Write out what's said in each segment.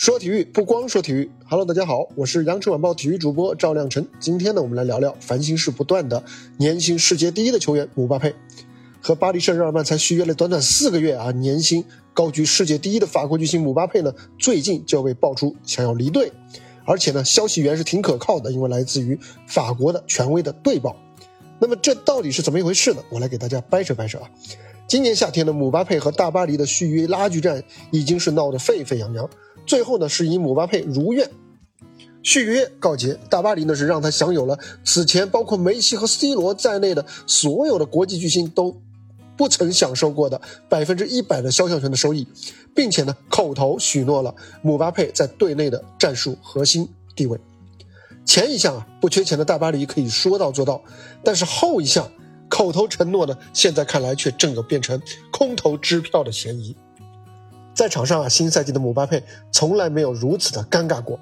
说体育不光说体育，Hello，大家好，我是羊城晚报体育主播赵亮晨。今天呢，我们来聊聊烦心事不断的年薪世界第一的球员姆巴佩，和巴黎圣日耳曼才续约了短短四个月啊，年薪高居世界第一的法国巨星姆巴佩呢，最近就被爆出想要离队，而且呢，消息源是挺可靠的，因为来自于法国的权威的队报。那么这到底是怎么一回事呢？我来给大家掰扯掰扯啊。今年夏天的姆巴佩和大巴黎的续约拉锯战已经是闹得沸沸扬扬。最后呢，是以姆巴佩如愿续约告捷。大巴黎呢是让他享有了此前包括梅西和 C 罗在内的所有的国际巨星都不曾享受过的百分之一百的肖像权的收益，并且呢口头许诺了姆巴佩在队内的战术核心地位。前一项啊不缺钱的大巴黎可以说到做到，但是后一项口头承诺呢，现在看来却正有变成空头支票的嫌疑。在场上啊，新赛季的姆巴佩从来没有如此的尴尬过。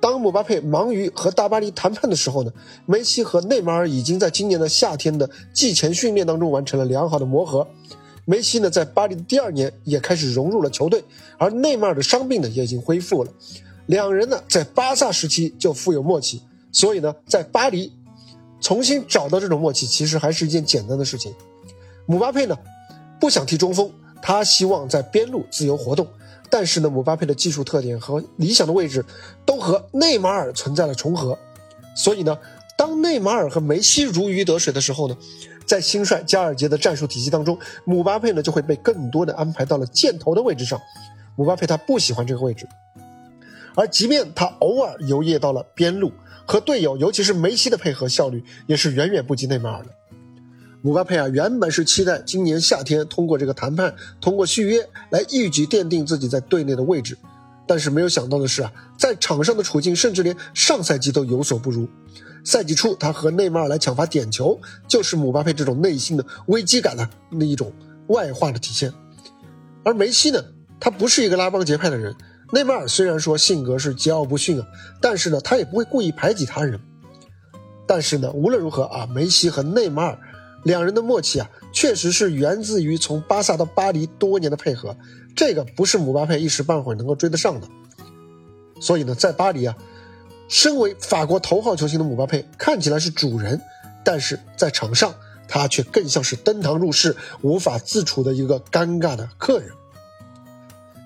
当姆巴佩忙于和大巴黎谈判的时候呢，梅西和内马尔已经在今年的夏天的季前训练当中完成了良好的磨合。梅西呢，在巴黎的第二年也开始融入了球队，而内马尔的伤病呢也已经恢复了。两人呢，在巴萨时期就富有默契，所以呢，在巴黎重新找到这种默契，其实还是一件简单的事情。姆巴佩呢，不想踢中锋。他希望在边路自由活动，但是呢，姆巴佩的技术特点和理想的位置都和内马尔存在了重合，所以呢，当内马尔和梅西如鱼得水的时候呢，在新帅加尔杰的战术体系当中，姆巴佩呢就会被更多的安排到了箭头的位置上。姆巴佩他不喜欢这个位置，而即便他偶尔游曳到了边路，和队友尤其是梅西的配合效率也是远远不及内马尔的。姆巴佩啊，原本是期待今年夏天通过这个谈判，通过续约来一举奠定自己在队内的位置，但是没有想到的是啊，在场上的处境甚至连上赛季都有所不如。赛季初他和内马尔来抢罚点球，就是姆巴佩这种内心的危机感的那一种外化的体现。而梅西呢，他不是一个拉帮结派的人。内马尔虽然说性格是桀骜不驯啊，但是呢，他也不会故意排挤他人。但是呢，无论如何啊，梅西和内马尔。两人的默契啊，确实是源自于从巴萨到巴黎多年的配合，这个不是姆巴佩一时半会儿能够追得上的。所以呢，在巴黎啊，身为法国头号球星的姆巴佩看起来是主人，但是在场上他却更像是登堂入室、无法自处的一个尴尬的客人。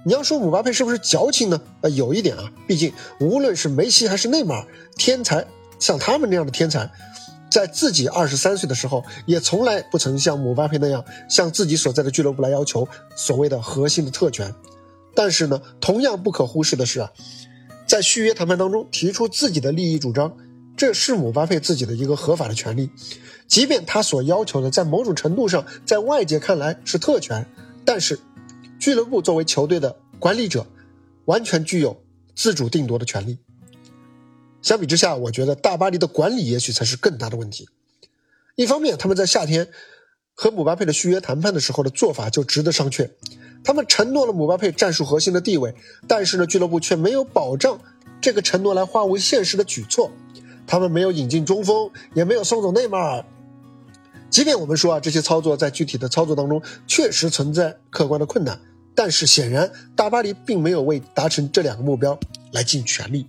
你要说姆巴佩是不是矫情呢？呃，有一点啊，毕竟无论是梅西还是内马尔，天才像他们那样的天才。在自己二十三岁的时候，也从来不曾像姆巴佩那样向自己所在的俱乐部来要求所谓的核心的特权。但是呢，同样不可忽视的是啊，在续约谈判当中提出自己的利益主张，这是姆巴佩自己的一个合法的权利。即便他所要求的在某种程度上在外界看来是特权，但是俱乐部作为球队的管理者，完全具有自主定夺的权利。相比之下，我觉得大巴黎的管理也许才是更大的问题。一方面，他们在夏天和姆巴佩的续约谈判的时候的做法就值得商榷。他们承诺了姆巴佩战术核心的地位，但是呢，俱乐部却没有保障这个承诺来化为现实的举措。他们没有引进中锋，也没有送走内马尔。即便我们说啊，这些操作在具体的操作当中确实存在客观的困难，但是显然大巴黎并没有为达成这两个目标来尽全力。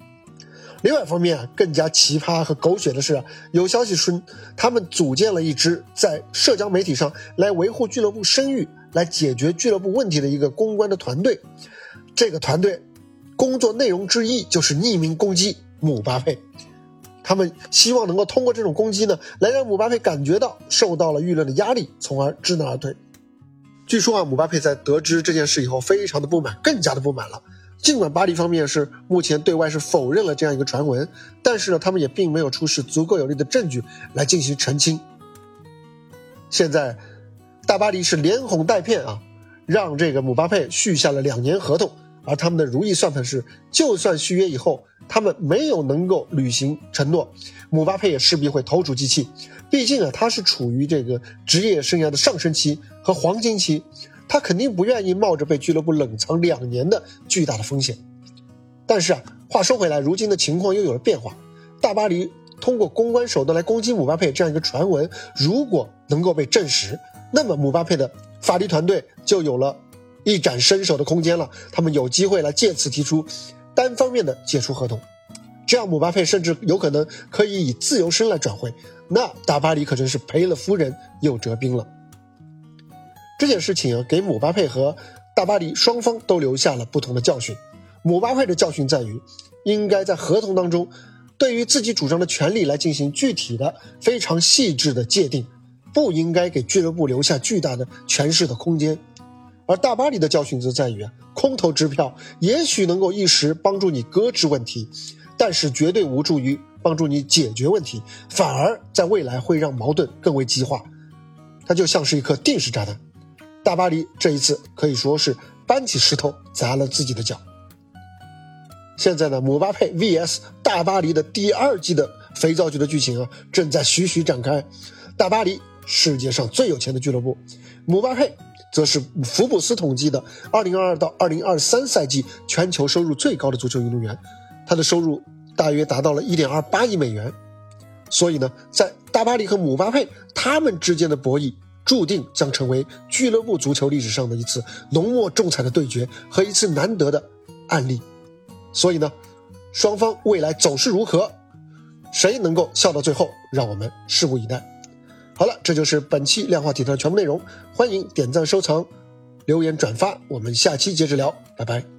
另外一方面，更加奇葩和狗血的是，有消息称他们组建了一支在社交媒体上来维护俱乐部声誉、来解决俱乐部问题的一个公关的团队。这个团队工作内容之一就是匿名攻击姆巴佩。他们希望能够通过这种攻击呢，来让姆巴佩感觉到受到了舆论的压力，从而知难而退。据说啊，姆巴佩在得知这件事以后，非常的不满，更加的不满了。尽管巴黎方面是目前对外是否认了这样一个传闻，但是呢，他们也并没有出示足够有力的证据来进行澄清。现在，大巴黎是连哄带骗啊，让这个姆巴佩续下了两年合同，而他们的如意算盘是，就算续约以后他们没有能够履行承诺，姆巴佩也势必会投鼠忌器。毕竟啊，他是处于这个职业生涯的上升期和黄金期。他肯定不愿意冒着被俱乐部冷藏两年的巨大的风险，但是啊，话说回来，如今的情况又有了变化。大巴黎通过公关手段来攻击姆巴佩这样一个传闻，如果能够被证实，那么姆巴佩的法律团队就有了一展身手的空间了。他们有机会来借此提出单方面的解除合同，这样姆巴佩甚至有可能可以以自由身来转会，那大巴黎可真是赔了夫人又折兵了。这件事情啊，给姆巴佩和大巴黎双方都留下了不同的教训。姆巴佩的教训在于，应该在合同当中，对于自己主张的权利来进行具体的、非常细致的界定，不应该给俱乐部留下巨大的诠释的空间。而大巴黎的教训则在于啊，空头支票也许能够一时帮助你搁置问题，但是绝对无助于帮助你解决问题，反而在未来会让矛盾更为激化。它就像是一颗定时炸弹。大巴黎这一次可以说是搬起石头砸了自己的脚。现在呢，姆巴佩 vs 大巴黎的第二季的肥皂剧的剧情啊，正在徐徐展开。大巴黎世界上最有钱的俱乐部，姆巴佩则是福布斯统计的2022到2023赛季全球收入最高的足球运动员，他的收入大约达到了1.28亿美元。所以呢，在大巴黎和姆巴佩他们之间的博弈。注定将成为俱乐部足球历史上的一次浓墨重彩的对决和一次难得的案例。所以呢，双方未来走势如何，谁能够笑到最后，让我们拭目以待。好了，这就是本期量化体坛的全部内容。欢迎点赞、收藏、留言、转发，我们下期接着聊，拜拜。